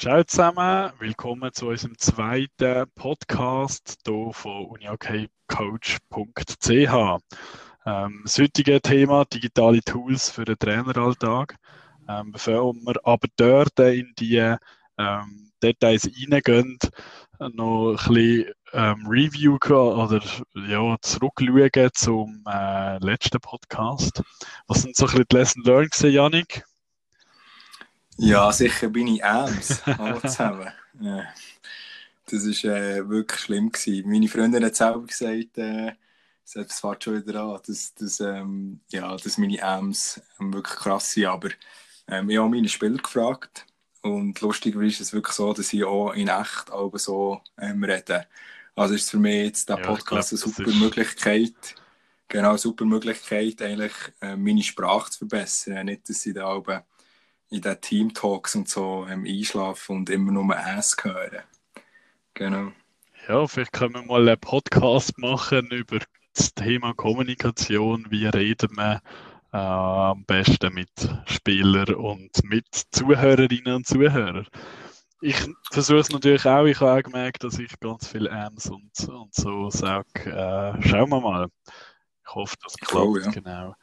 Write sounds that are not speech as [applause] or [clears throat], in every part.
Ciao zusammen, willkommen zu unserem zweiten Podcast hier von uniokcoach.ch. Ähm, das heutige Thema digitale Tools für den Traineralltag. Ähm, bevor wir aber dort in die ähm, Details reingehen, noch ein bisschen ähm, Review oder ja, zurückschauen zum äh, letzten Podcast. Was sind so ein bisschen die Lesson Learned, Janik? Ja, sicher bin ich. Hallo zusammen. Ja. Das war äh, wirklich schlimm. Gewesen. Meine Freundin hat selber gesagt, äh, es fährt schon wieder an, dass, dass, ähm, ja, dass meine Ems ähm, wirklich krass sind. Aber ähm, ich habe meine Spieler gefragt. Und lustigerweise ist es wirklich so, dass ich auch in echt aber so ähm, rede. Also ist für mich jetzt der Podcast glaub, eine super Möglichkeit, genau, eine super Möglichkeit, eigentlich äh, meine Sprache zu verbessern. Nicht, dass ich da aber in den Team-Talks und so ähm, einschlafen und immer nur Ass hören. Genau. Ja, vielleicht können wir mal einen Podcast machen über das Thema Kommunikation. Wie reden wir äh, am besten mit Spielern und mit Zuhörerinnen und Zuhörern? Ich versuche es natürlich auch. Ich habe auch gemerkt, dass ich ganz viel Ams und, und so sage. Äh, schauen wir mal. Ich hoffe, das klappt. Oh, ja. Genau.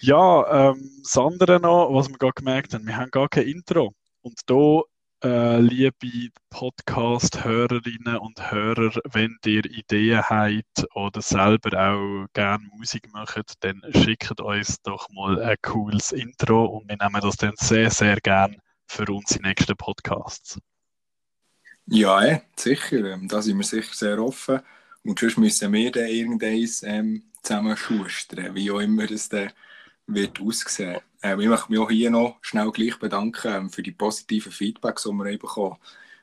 Ja, ähm, das andere noch, was wir gerade gemerkt haben, wir haben gar kein Intro. Und da, äh, liebe Podcast-Hörerinnen und Hörer, wenn ihr Ideen habt oder selber auch gerne Musik macht, dann schickt uns doch mal ein cooles Intro und wir nehmen das dann sehr, sehr gern für unsere nächsten Podcasts. Ja, eh, sicher. Ähm, da sind wir sicher sehr offen. Und sonst müssen wir dann irgendeins ähm, zusammen schustern, wie auch immer das dann wird aussehen. Ähm, ich möchte mich auch hier noch schnell gleich bedanken ähm, für die positiven Feedbacks, die wir bekommen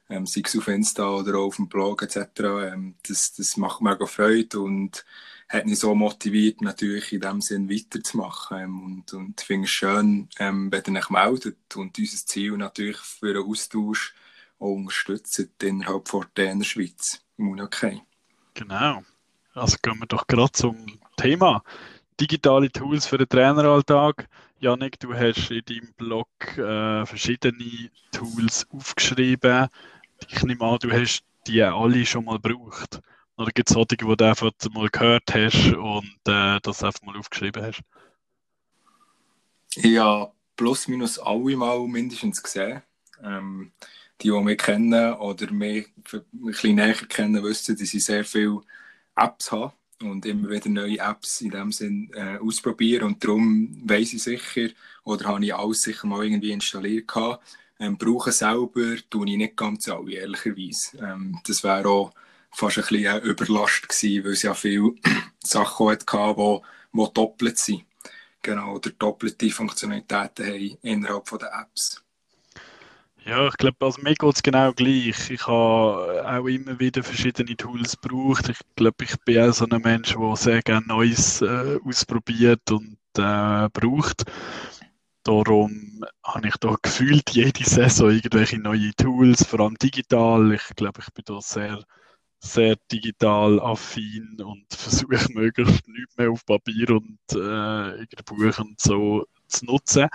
ähm, sei es auf Insta oder auch auf dem Blog etc. Ähm, das, das macht mega Freude und hat mich so motiviert, natürlich in dem Sinn weiterzumachen. Ähm, und, ich finde es schön, ähm, wenn ihr euch meldet und unser Ziel natürlich für einen Austausch auch unterstützt innerhalb von der Schweiz Okay. Genau. Also gehen wir doch gerade zum Thema digitale Tools für den Traineralltag. Janik, du hast in deinem Blog äh, verschiedene Tools aufgeschrieben. Ich nehme an, du hast die alle schon mal gebraucht. Oder gibt es solche, die du einfach mal gehört hast und äh, das einfach mal aufgeschrieben hast? Ja, plus minus alle mal mindestens gesehen. Ähm, die, die mich kennen oder mich ein bisschen näher kennen, wissen, dass ich sehr viele Apps habe und immer wieder neue Apps in dem Sinn äh, ausprobieren und darum weiß ich sicher oder habe ich alles sicher mal irgendwie installiert gehabt. Ähm, brauchen selber tue ich nicht ganz alle, ehrlicherweise. Ähm, das wäre auch fast ein bisschen eine Überlast gewesen, weil es ja viele [clears throat] Sachen hatte, die, die doppelt sind. Genau, oder doppelte Funktionalitäten haben innerhalb der Apps. Ja, ich glaube, also mir geht es genau gleich. Ich habe auch immer wieder verschiedene Tools gebraucht. Ich glaube, ich bin auch so ein Mensch, der sehr gerne Neues äh, ausprobiert und äh, braucht. Darum habe ich da gefühlt jede Saison irgendwelche neue Tools, vor allem digital. Ich glaube, ich bin da sehr, sehr digital affin und [laughs] versuche möglichst nichts mehr auf Papier und äh, in Buch und so zu nutzen.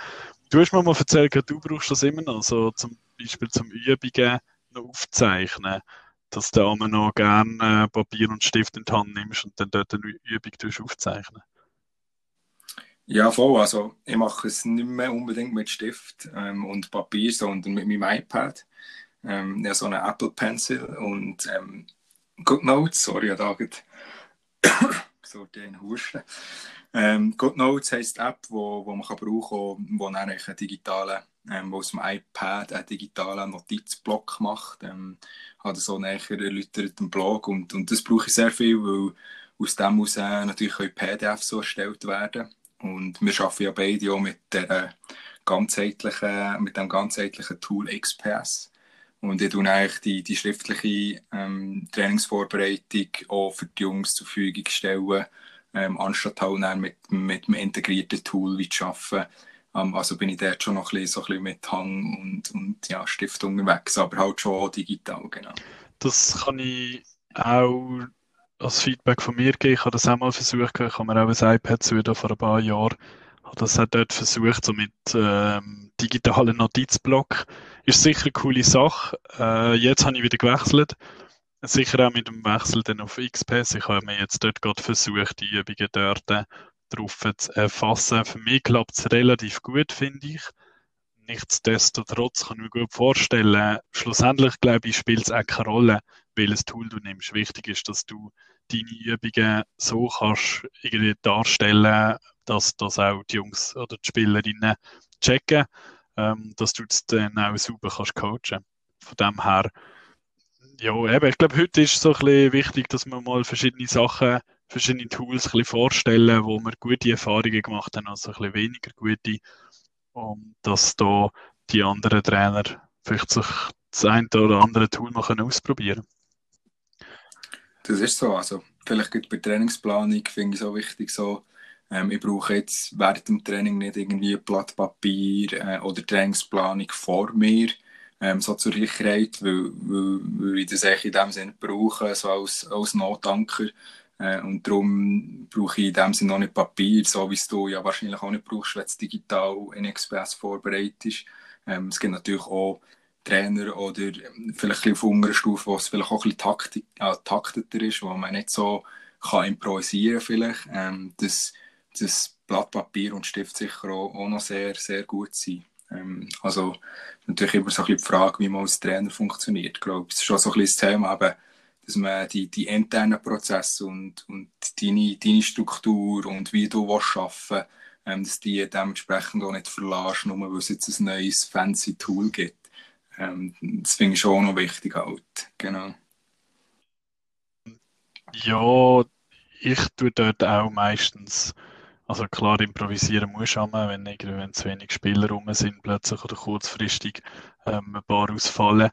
Du hast mir mal erzählt, du brauchst das immer noch, so zum Beispiel zum Übungen noch aufzeichnen, dass du auch noch gerne äh, Papier und Stift in die Hand nimmst und dann dort eine Übung aufzeichnen. Ja, voll. Also ich mache es nicht mehr unbedingt mit Stift ähm, und Papier, sondern mit meinem iPad. Ähm, ja, so eine Apple Pencil und ähm, Good Notes, sorry, da so den Husten. Ähm, GoodNotes heisst die App, die wo, wo man kann brauchen kann, wo einen digitalen, ähm, wo aus dem iPad einen digitalen Notizblock macht. Ähm, hat so näher erläutert im Blog und, und das brauche ich sehr viel, weil aus dem heraus äh, natürlich können PDFs so erstellt werden und wir arbeiten ja beide auch mit der ganzheitlichen, mit dem ganzheitlichen Tool XPS. Und ich tue eigentlich die, die schriftliche ähm, Trainingsvorbereitung auch für die Jungs zur Verfügung stellen, ähm, anstatt halt mit, mit einem integrierten Tool wie zu arbeiten. Ähm, also bin ich dort schon noch ein bisschen, so ein bisschen mit Hang und, und ja, Stift unterwegs, aber halt schon digital, genau. Das kann ich auch als Feedback von mir geben. Ich habe das auch mal versucht, ich habe mir auch ein iPad zu vor ein paar Jahren das hat dort versucht, so mit ähm, digitalen Notizblock. Ist sicher eine coole Sache. Äh, jetzt habe ich wieder gewechselt. Sicher auch mit dem Wechsel dann auf XPS. Ich habe mir jetzt dort gerade versucht, die Übungen dort drauf zu erfassen. Für mich klappt es relativ gut, finde ich. Nichtsdestotrotz kann ich mir gut vorstellen, schlussendlich glaube ich, spielt es auch keine Rolle, welches Tool du nimmst. Wichtig ist, dass du deine Übungen so kannst irgendwie darstellen, dass das auch die Jungs oder die Spielerinnen checken, ähm, dass du es dann auch sauber kannst coachen. Von dem her, ja, eben, ich glaube, heute ist es so ein bisschen wichtig, dass man mal verschiedene Sachen, verschiedene Tools ein bisschen vorstellen, wo wir gute Erfahrungen gemacht haben, also ein bisschen weniger gute, und dass da die anderen Trainer vielleicht sich das eine oder andere Tool mal ausprobieren Das ist so, also vielleicht bei der Trainingsplanung finde ich es wichtig so, ähm, ich brauche jetzt während dem Training nicht irgendwie ein Blatt Papier äh, oder Trainingsplanung vor mir, ähm, so zur Sicherheit, weil, weil, weil ich das in dem Sinne brauche, so als, als Notanker. Äh, und darum brauche ich in dem Sinne noch nicht Papier, so wie du ja wahrscheinlich auch nicht brauchst, wenn es digital in XPS vorbereitet ist. Ähm, es gibt natürlich auch Trainer oder vielleicht auf unterer Stufe, wo es vielleicht auch ein bisschen taktik, takteter ist, wo man nicht so kann improvisieren vielleicht. Ähm, das, das Blatt Papier und Stift sicher auch, auch noch sehr, sehr gut sein. Ähm, also natürlich immer so ein bisschen die Frage, wie man als Trainer funktioniert. Ich glaube, es ist schon so ein bisschen das Thema, eben, dass man die, die internen Prozesse und, und deine, deine Struktur und wie du arbeiten ähm, dass die dementsprechend auch nicht verlässt, nur weil es jetzt ein neues fancy Tool gibt. Ähm, das finde ich schon noch wichtig halt. Genau. Ja, ich tue dort auch meistens also klar, improvisieren muss man, wenn, wenn zu wenig Spieler rum sind plötzlich oder kurzfristig ähm, ein paar ausfallen.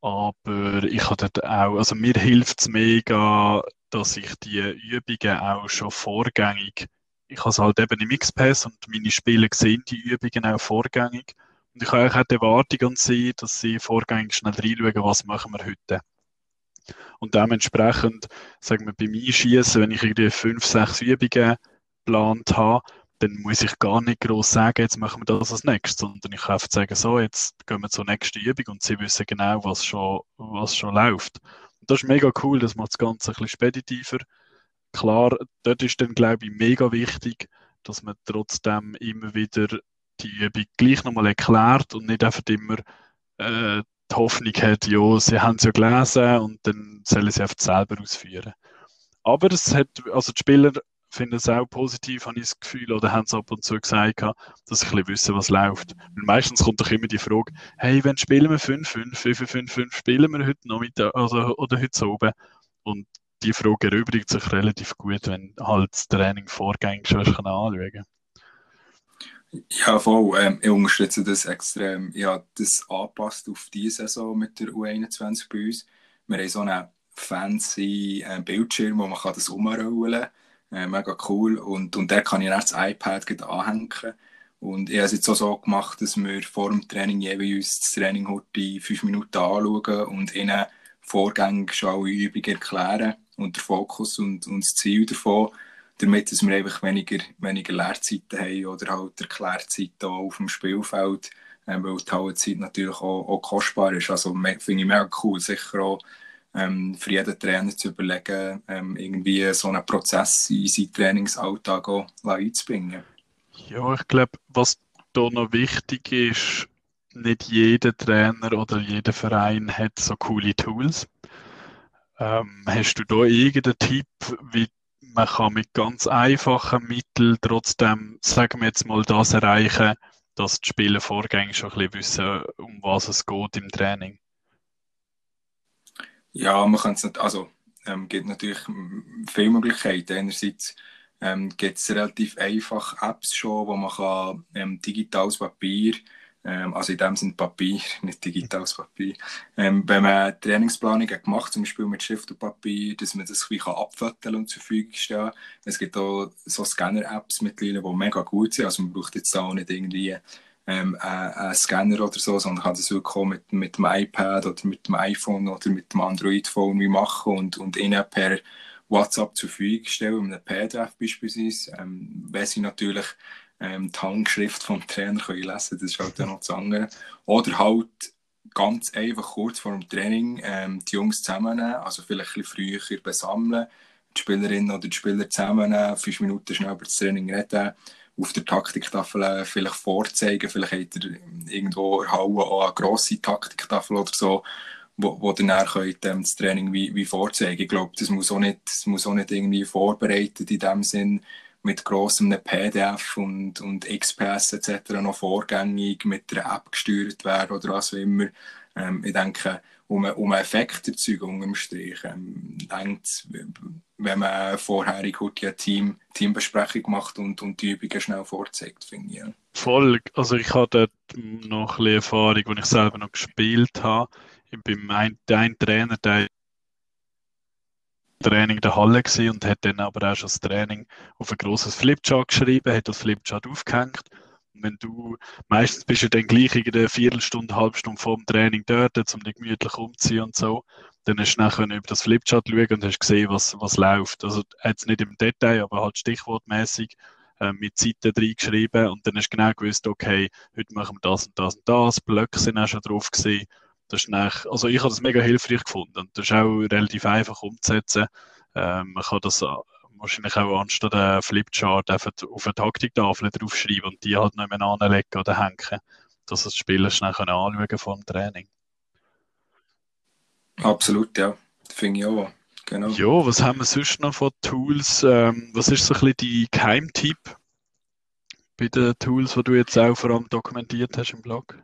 Aber ich habe dort auch, also mir hilft es mega, dass ich die Übungen auch schon vorgängig, ich habe es halt eben im X-Pass und meine Spieler sehen die Übungen auch vorgängig. Und ich habe auch die Erwartung an sie, dass sie vorgängig schnell reinschauen, was machen wir heute. Und dementsprechend, sagen wir, beim Einschießen, wenn ich irgendwie fünf, sechs Übungen geplant habe, dann muss ich gar nicht groß sagen, jetzt machen wir das als nächstes, sondern ich kann sagen, so, jetzt gehen wir zur nächsten Übung und sie wissen genau, was schon, was schon läuft. Und das ist mega cool, das macht das Ganze ein bisschen speditiver. Klar, dort ist dann, glaube ich, mega wichtig, dass man trotzdem immer wieder die Übung gleich nochmal erklärt und nicht einfach immer äh, die Hoffnung hat, ja, sie haben es ja gelesen und dann sollen sie einfach selber ausführen. Aber es hat, also die Spieler finde es auch positiv, habe ich das Gefühl, oder haben sie ab und zu gesagt, dass ich ein wissen, was läuft. Weil meistens kommt doch immer die Frage, hey, wenn spielen wir 5-5, 5-5-5, spielen wir heute Nachmittag also, oder heute oben? Und die Frage erübrigt sich relativ gut, wenn halt das Training vorgängig schon anschauen kann. Ja, voll. Ähm, ich unterstütze das extrem. Ich habe das angepasst auf diese Saison mit der U21 bei uns. Wir haben so einen fancy äh, Bildschirm, wo man das umrollen kann äh, mega cool. Und, und der kann ich dann das iPad anhängen. Und ich habe es jetzt auch so gemacht, dass wir vor dem Training jeweils das Training heute fünf Minuten anschauen und ihnen vorgängig schon alle Übungen erklären und der Fokus und, und das Ziel davon, damit dass wir einfach weniger, weniger Leerzeiten haben oder halt Erklärzeiten auf dem Spielfeld, äh, weil die Halbzeit natürlich auch, auch kostbar ist. Also finde ich mega cool, sicher auch ähm, für jeden Trainer zu überlegen, ähm, irgendwie so einen Prozess in seinen Trainingsalltag auch einzubringen. Ja, ich glaube, was da noch wichtig ist, nicht jeder Trainer oder jeder Verein hat so coole Tools. Ähm, hast du da irgendeinen Tipp, wie man kann mit ganz einfachen Mitteln trotzdem, sagen wir jetzt mal, das erreichen, dass die Spieler vorgängig schon ein bisschen wissen, um was es geht im Training? Ja, man kann es nicht, also ähm, gibt natürlich viele Möglichkeiten. Einerseits ähm, gibt es relativ einfach Apps schon, wo man kann, ähm, digitales Papier, ähm, also in dem Sinne Papier, [laughs] nicht digitales Papier, ähm, wenn man Trainingsplanungen gemacht, zum Beispiel mit Schrift und Papier, dass man das wie abfotografieren und zur Verfügung stellen. Es gibt auch so Scanner-Apps mittlerweile, die mega gut sind, also man braucht jetzt auch nicht irgendwie ähm, einen Scanner oder so, sondern kann das wirklich auch mit, mit dem iPad oder mit dem iPhone oder mit dem Android-Phone machen und, und ihnen per WhatsApp zur Verfügung stellen, einem PDF beispielsweise. Ähm, wenn sie natürlich ähm, die Handschrift vom Trainer können lesen Das ist halt dann noch das andere. Oder halt ganz einfach kurz vor dem Training ähm, die Jungs zusammennehmen, also vielleicht ein bisschen früher besammeln, die Spielerinnen oder die Spieler zusammennehmen, fünf Minuten schnell über das Training reden, auf der Taktiktafel vielleicht vorzeigen, vielleicht hat er irgendwo erhauen auch eine grosse Taktiktafel oder so, wo, wo ihr dann könnt, ähm, das Training wie, wie vorzeigen. Ich glaube, das muss auch nicht, das muss auch nicht irgendwie vorbereitet in dem Sinn mit grossem PDF und, und XPS etc. noch vorgängig mit der App gesteuert werden oder was auch immer. Ähm, ich denke, um, um einen Effekt zu erzeugen Strich, ähm, denkt, wenn man vorher eine Team, Teambesprechung macht und, und die Übungen schnell vorzeigt, finde ich. Ja. Voll, also ich habe dort noch ein bisschen Erfahrung, als ich selber noch gespielt habe. Ich bin ein, ein Trainer, der Training in der Halle gewesen und hat dann aber auch schon das Training auf ein grosses Flipchart geschrieben, hat das Flipchart aufgehängt. Und wenn du, meistens bist du dann gleich in einer Viertelstunde, halbe Stunde vor dem Training dort, um dich gemütlich umzuziehen und so, dann hast du nachher über das Flipchart schauen und hast gesehen, was, was läuft. Also jetzt nicht im Detail, aber halt stichwortmäßig äh, mit Zeiten reingeschrieben und dann hast du genau gewusst, okay, heute machen wir das und das und das, Blöcke sind auch schon drauf gewesen das ist nach, also ich habe das mega hilfreich gefunden und das ist auch relativ einfach umzusetzen. Ähm, man kann das wahrscheinlich auch anstatt einen Flipchart einfach auf eine Taktiktafel draufschreiben und die halt nicht mehr anlegen oder hängen, dass das Spieler schnell anschauen können vor dem Training. Absolut, ja. Finde ich auch. Genau. Ja, was haben wir sonst noch von Tools? Ähm, was ist so ein bisschen die Keimtipp bei den Tools, die du jetzt auch vor allem dokumentiert hast im Blog?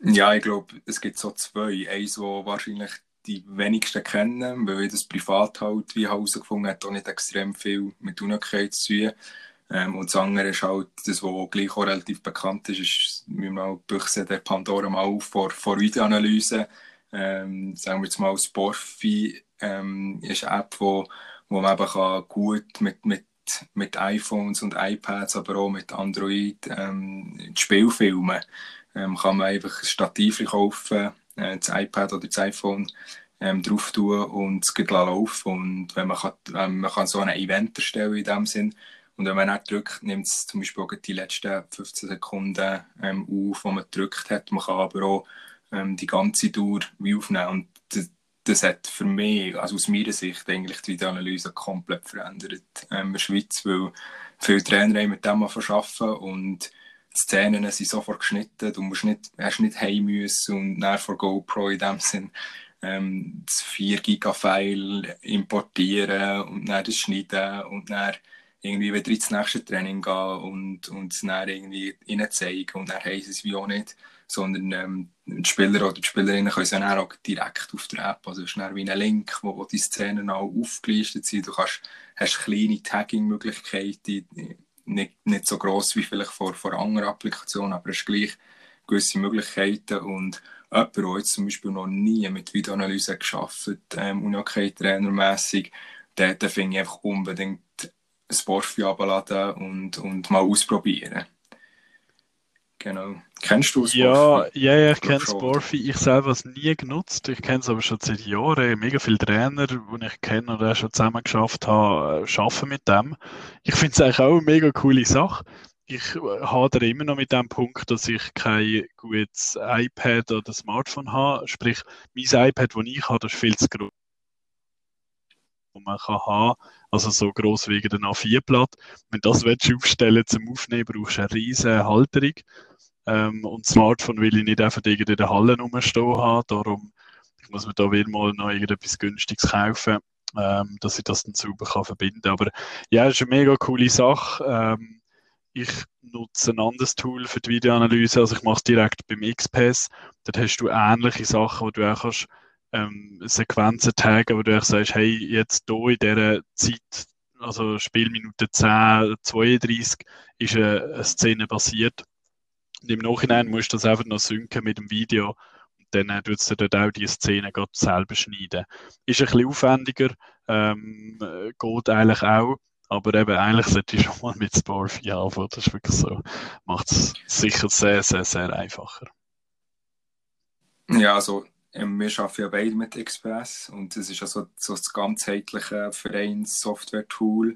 Ja, ich glaube, es gibt so zwei. Eins, wo wahrscheinlich die wenigsten kennen, weil ich das privat halt wie herausgefunden habe, auch nicht extrem viel mit Unabhängigkeit zu tun. Ähm, und das andere ist halt, das, was gleich auch relativ bekannt ist, ist, wir mal Büchse der Pandora mal vor, vor Videoanalyse. Ähm, sagen wir jetzt mal, Sporfi ähm, ist eine App, wo, wo man eben kann gut mit, mit, mit iPhones und iPads, aber auch mit Android ähm, Spielfilmen ähm, kann man einfach ein Stativ kaufen, äh, das iPad oder das iPhone ähm, drauf tun und es geht laufen. Und wenn man, kann, ähm, man kann so ein Event erstellen in dem Sinn. Und wenn man nicht drückt, nimmt es zum Beispiel auch die letzten 15 Sekunden ähm, auf, die man gedrückt hat. Man kann aber auch ähm, die ganze Dauer wie aufnehmen. Und das, hat für mich, also aus meiner Sicht, eigentlich die Videoanalyse komplett verändert ähm, in der Schweiz, weil viele Trainer mit dem arbeiten und Szenen sind sofort geschnitten, du musst nicht, hast nicht heim müssen und dann vor GoPro in dem Sinn ähm, das 4 Giga-File importieren und dann das schneiden und dann irgendwie wieder ins nächste Training gehen und, und es dann irgendwie ihnen zeigen und dann heisst es wie auch nicht, sondern ähm, die Spieler oder die Spielerinnen können es auch direkt auf der App, also es ist dann wie ein Link, wo, wo die Szenen auch aufgelistet sind, du kannst, hast kleine Tagging-Möglichkeiten, nicht, nicht so gross wie vielleicht vor, vor anderen Applikationen, aber es ist gleich gewisse Möglichkeiten und jemand, der jetzt zum Beispiel noch nie mit Videoanalyse geschafft ähm, und auch kein trainermässig, der, der finde ich einfach unbedingt ein Sportfi abladen und, und mal ausprobieren. Genau. Kennst du Sporfi? Ja, ja, ja ich kenne Sporfi. Ich selber habe es nie genutzt. Ich kenne es aber schon seit Jahren. Mega viele Trainer, die ich kenne oder auch schon zusammen geschafft habe, äh, arbeiten mit dem. Ich finde es eigentlich auch eine mega coole Sache. Ich äh, hadere immer noch mit dem Punkt, dass ich kein gutes iPad oder Smartphone habe. Sprich, mein iPad, das ich habe, das ist viel zu groß man kann haben, also so groß wie ein A4-Blatt. Wenn du das willst, aufstellen zum Aufnehmen, brauchst du eine riesige Halterung. Ähm, und das Smartphone will ich nicht einfach in der Halle rumstehen haben. Darum ich muss mir da wieder mal noch irgendetwas Günstiges kaufen, ähm, dass ich das dann sauber kann verbinden kann. Aber ja, es ist eine mega coole Sache. Ähm, ich nutze ein anderes Tool für die Videoanalyse. Also ich mache es direkt beim XPS. Dort hast du ähnliche Sachen, wo du auch kannst, ähm, Sequenzen taggen, wo du auch sagst, hey, jetzt hier in dieser Zeit, also Spielminute 10, 32, ist eine, eine Szene passiert und im Nachhinein musst du das einfach noch synken mit dem Video. Und dann äh, tut es dort auch die Szene gerade selber schneiden. Ist ein bisschen aufwendiger, ähm, geht eigentlich auch. Aber eben, eigentlich sollte ich [laughs] schon mal mit Sporfi anfangen. Das ist wirklich so. Macht es sicher sehr, sehr, sehr einfacher. Ja, also ähm, wir arbeiten ja beide mit XPS und das ist also so das ganzheitliche Vereins-Software-Tool.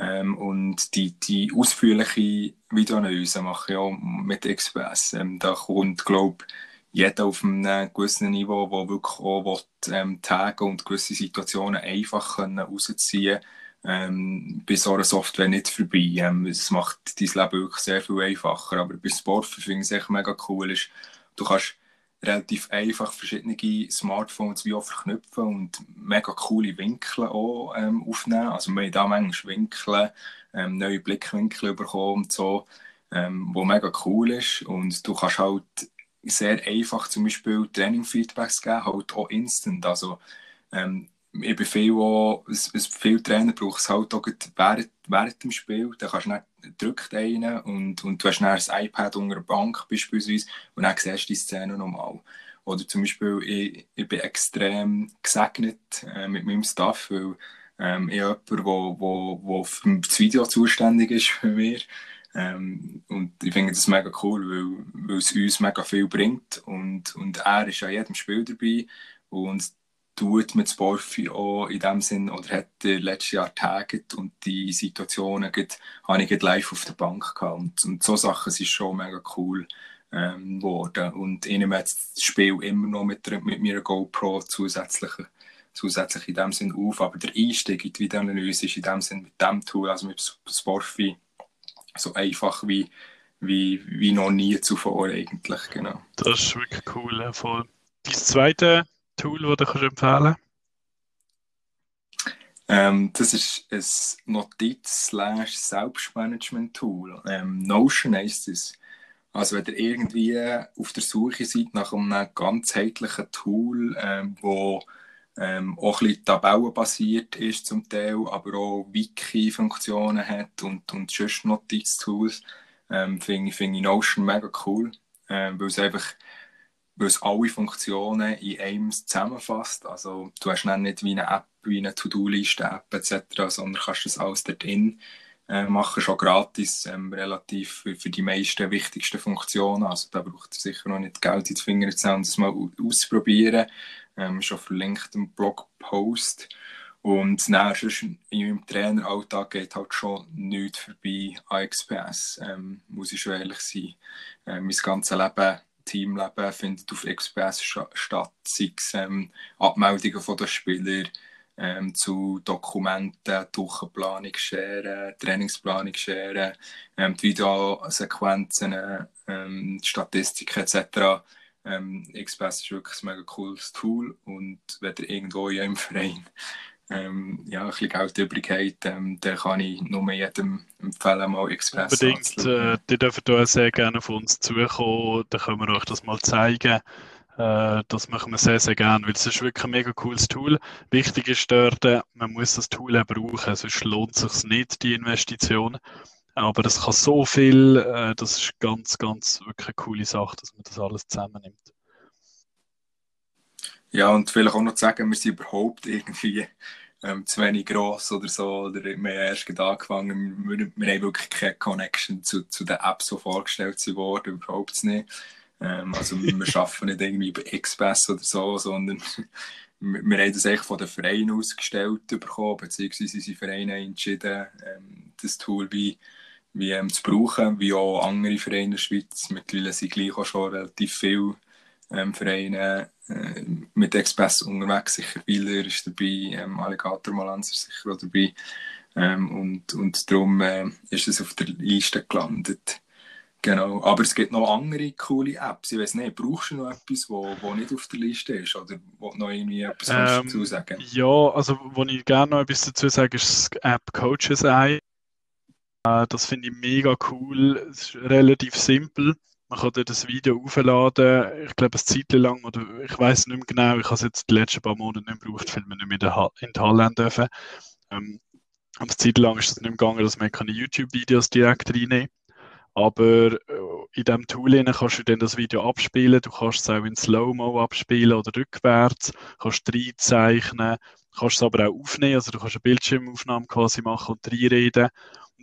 Ähm, und die, die ausführliche Videoanalyse mache ich auch mit XPS. Ähm, da kommt, glaube ich, jeder auf einem gewissen Niveau, der wirklich auch will, ähm, Tage und gewisse Situationen einfach können rausziehen ähm, bei so einer Software nicht vorbei. Ähm, es macht dein Leben wirklich sehr viel einfacher. Aber bei Sport finde ich es echt mega cool. Ist, du kannst relativ einfach verschiedene Smartphones wie auch verknüpfen und mega coole Winkel auch ähm, aufnehmen. Also wir haben da manchmal Winkel, ähm, neue Blickwinkel bekommen und so, ähm, wo mega cool ist. Und du kannst halt sehr einfach zum Beispiel Training-Feedbacks geben, halt auch instant. Also ähm, ich bin viel, auch, es, es, viel Trainer braucht es halt auch während, während dem Spiel. Da kannst du nicht drückt einen und, und du hast ein iPad unter der Bank beispielsweise und dann siehst du die Szene nochmal. Oder zum Beispiel, ich, ich bin extrem gesegnet äh, mit meinem Staff, weil ähm, ich habe jemanden, der für das Video zuständig ist für mich. Ähm, und ich finde das mega cool, weil, weil es uns mega viel bringt und, und er ist an jedem Spiel dabei und tut mit Sporfi auch in dem Sinn oder hat letztes Jahr taget und die Situationen habe ich live auf der Bank gehabt und, und so Sachen sind schon mega cool ähm, geworden und nehme jetzt das Spiel immer noch mit, mit meiner GoPro zusätzlich, zusätzlich in dem Sinn auf, aber der Einstieg in die Videoanalyse ist in dem Sinn mit dem Tool, also mit Sporfi so einfach wie, wie, wie noch nie zuvor eigentlich, genau. Das ist wirklich cool, voll. Das zweite Tool, das du kannst empfehlen ähm, Das ist ein Notiz-Selbstmanagement-Tool. Ähm, Notion heisst es. Also wenn ihr irgendwie auf der Suche seid nach einem ganzheitlichen Tool, ähm, wo ähm, auch ein bisschen tabellenbasiert ist zum Teil, aber auch Wiki-Funktionen hat und, und sonst Notiztools, ähm, finde find ich Notion mega cool, ähm, weil es einfach weil es alle Funktionen in einem zusammenfasst. Also du hast nicht wie eine App, wie eine To-Do-Liste-App etc., sondern kannst das alles dort drin äh, machen, schon gratis, ähm, relativ für, für, die meisten wichtigsten Funktionen. Also da braucht es sicher noch nicht Geld in die Finger zu haben, das mal auszuprobieren. Ähm, schon verlinkt im Blogpost. Und dann, in meinem Traineralltag geht halt schon nichts vorbei an XPS, ähm, muss ich schon ehrlich sein. Ähm, mein ganzes Leben Teamleben findet auf XPS statt, sei es ähm, Abmeldungen von den Spielern ähm, zu Dokumenten, Wochenplanung scheren, Trainingsplanung scheren, ähm, die Videosequenzen, ähm, Statistiken etc. Ähm, XPS ist wirklich ein mega cooles Tool und wenn ihr irgendwo in einem Verein ähm, ja, ein bisschen Geld übrig hat, ähm, dann kann ich nur jedem empfehlen, mal Express Unbedingt, äh, die dürfen da sehr gerne auf uns zukommen, dann können wir euch das mal zeigen. Äh, das machen wir sehr, sehr gerne, weil es ist wirklich ein mega cooles Tool. Wichtig ist dort, äh, man muss das Tool auch brauchen, sonst lohnt es sich nicht, die Investition. Aber es kann so viel, äh, das ist ganz, ganz wirklich eine coole Sache, dass man das alles zusammennimmt. Ja, und vielleicht auch noch zu sagen, wir sind überhaupt irgendwie ähm, zu wenig gross oder so. Oder wir haben erst angefangen, wir, wir haben wirklich keine Connection zu, zu den Apps, die vorgestellt wurden, überhaupt nicht. Ähm, also wir [laughs] arbeiten nicht irgendwie über XPS oder so, sondern [laughs] wir, wir haben das eigentlich von den Vereinen ausgestellt bekommen, beziehungsweise unsere Vereine entschieden, ähm, das Tool wie, wie ähm, zu brauchen, wie auch andere Vereine in der Schweiz. Mittlerweile sind gleich auch schon relativ viele ähm, Vereine äh, mit Express unterwegs. Sicher Wieler ist dabei, ähm, Alligator Malanz ist sicher auch dabei. Ähm, und, und darum äh, ist es auf der Liste gelandet. Genau, aber es gibt noch andere coole Apps. Ich weiß nicht, brauchst du noch etwas, wo, wo nicht auf der Liste ist? Oder wo noch irgendwie etwas ähm, dazu sagen? Ja, also wo ich gerne noch etwas dazu sage, ist die App Coaches Eye. Äh, das finde ich mega cool. Es ist relativ simpel. Man kann dort das Video aufladen. Ich glaube, eine Zeit lang, oder ich weiß nicht mehr genau, ich habe es jetzt die letzten paar Monate nicht mehr gebraucht, weil wir nicht mehr in die Halle dürfen. Ähm, eine Zeit lang ist es nicht mehr gegangen, dass man keine YouTube-Videos direkt reinnehmen aber äh, in diesem Tool kannst du dann das Video abspielen. Du kannst es auch in Slow-Mo abspielen oder rückwärts. kannst reinzeichnen. kannst es aber auch aufnehmen. Also du kannst eine Bildschirmaufnahme quasi machen und reinreden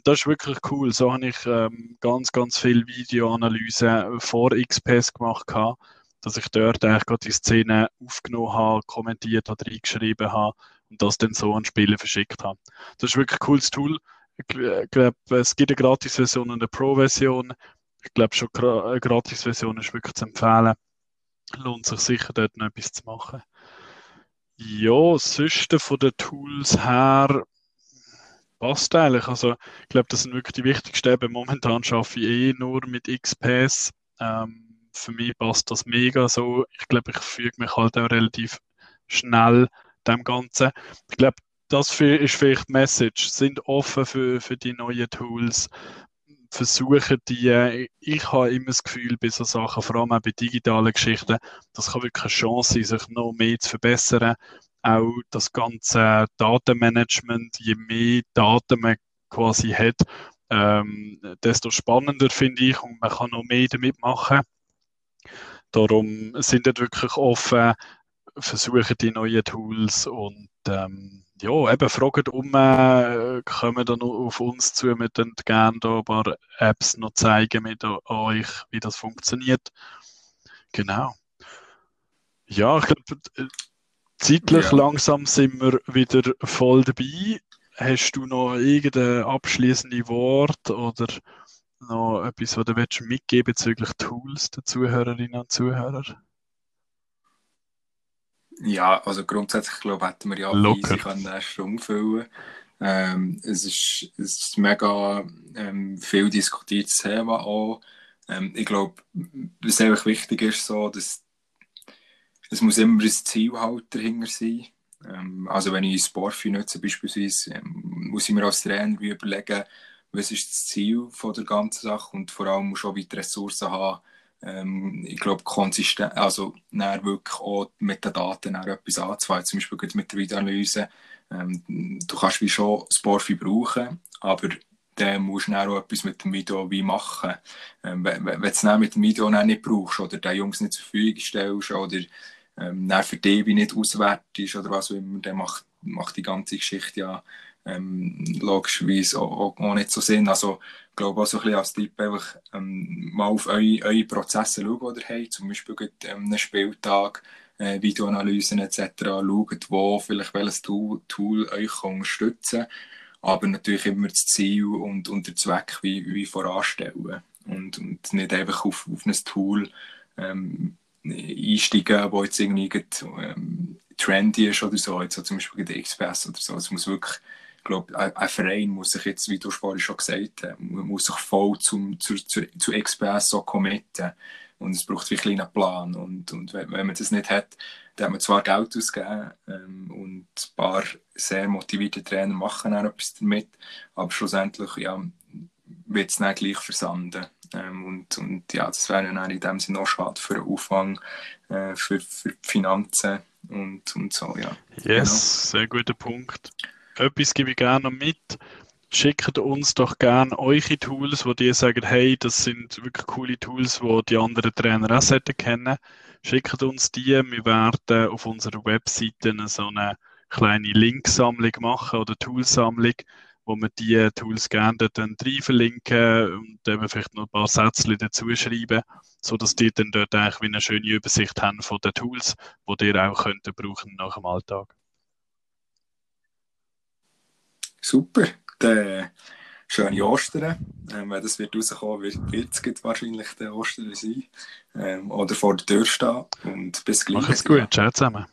das ist wirklich cool. So habe ich ähm, ganz, ganz viel Videoanalyse vor XPS gemacht. Gehabt. dass ich dort eigentlich gerade die Szene aufgenommen habe, kommentiert habe, reingeschrieben habe und das dann so an Spiele verschickt habe. Das ist wirklich ein cooles Tool. Ich glaube, es gibt eine Gratis-Version und eine Pro-Version. Ich glaube, schon eine Gratis-Version ist wirklich zu empfehlen. Lohnt sich sicher, dort noch etwas zu machen. Ja, sonst von den Tools her passt eigentlich. Also, ich glaube, das sind wirklich die wichtigsten. Eben, momentan arbeite ich eh nur mit XPS. Ähm, für mich passt das mega so. Ich glaube, ich füge mich halt auch relativ schnell dem Ganzen. Ich glaube, das ist vielleicht die Message. Sind offen für, für die neuen Tools. Versuchen die, ich habe immer das Gefühl, bei so Sachen, vor allem auch bei digitalen Geschichten, das kann wirklich eine Chance sein, sich noch mehr zu verbessern auch das ganze Datenmanagement, je mehr Daten man quasi hat, ähm, desto spannender finde ich und man kann noch mehr damit machen. Darum sind wir wirklich offen, versuchen die neuen Tools und ähm, ja, eben fragen um, äh, kommen dann auf uns zu, wir dann gerne da ein paar Apps noch zeigen mit euch, wie das funktioniert. Genau. Ja, ich glaube, Zeitlich ja. langsam sind wir wieder voll dabei. Hast du noch irgendein abschließendes Wort oder noch etwas, was du willst mitgeben bezüglich Tools der Zuhörerinnen und Zuhörer? Ja, also grundsätzlich glaube ich, hätten wir ja easy können eine Stunde füllen. Ähm, es, ist, es ist mega ähm, viel diskutiertes Thema auch. Ähm, ich glaube, was einfach wichtig ist, so, dass es muss immer ein Zielhalter dahinter sein. Ähm, also wenn ich Sportfi nutze beispielsweise, ähm, muss ich mir als Trainer überlegen, was ist das Ziel von der ganzen Sache und vor allem muss auch die Ressourcen haben. Ähm, ich glaube, konsistent, also wirklich auch mit den Daten etwas anzufangen, zum Beispiel mit der Videoanalyse. Ähm, du kannst wie schon Sportfi brauchen, aber dann musst du dann auch etwas mit dem Video wie machen. Ähm, wenn, wenn du es mit dem Video nicht brauchst oder den Jungs nicht zur Verfügung stellst oder ähm, wie nicht auswertest oder was auch immer, dann macht, macht die ganze Geschichte ja ähm, logischerweise auch, auch, nicht so Sinn. Also ich glaube auch so ein bisschen als Tipp einfach ähm, mal auf eure, eure Prozesse schauen, die ihr zum Beispiel ähm, einen Spieltag, äh, Videoanalysen etc. Schaut, wo vielleicht welches Tool, Tool euch unterstützen kann, aber natürlich immer das Ziel und, und der Zweck wie, wie voranstellen und, und nicht einfach auf, auf ein Tool ähm, einsteigen, wo jetzt irgendwie ähm, trendy ist oder so, jetzt so zum Beispiel der Express oder so. Es muss wirklich, ich glaube, ein, ein, Verein muss sich jetzt, wie du vorhin schon gesagt hast, muss sich voll zum, zu, zu, zu Express so committen. Und es braucht wirklich einen Plan. Und, und wenn, wenn man das nicht hat, dann hat man zwar Geld ausgegeben ähm, und ein paar sehr motivierte Trainer machen auch etwas damit, aber schlussendlich ja, wird es dann gleich versanden. Ähm, und, und ja, das wäre dann in dem Sinne auch schade für den Aufwand, äh, für, für die Finanzen und, und so, ja. Yes, genau. sehr guter Punkt. Etwas gebe ich gerne noch mit. Schickt uns doch gerne eure Tools, wo ihr sagt, hey, das sind wirklich coole Tools, die die anderen Trainer auch kennen. Schickt uns die. Wir werden auf unserer Webseite so eine kleine Linksammlung machen oder Toolsammlung, wo wir die Tools gerne dann rein verlinken und eben vielleicht noch ein paar Sätze dazu schreiben, sodass die dann dort eigentlich wie eine schöne Übersicht haben von den Tools, die ihr auch könnt brauchen nach dem Alltag. Super, dann schöne Ostern. Ähm, wenn das wird rauskommen, wird, wird es wahrscheinlich der Ostern sein. Ähm, oder vor der Tür stehen. Und bis gleich. Macht's gut, ciao zusammen.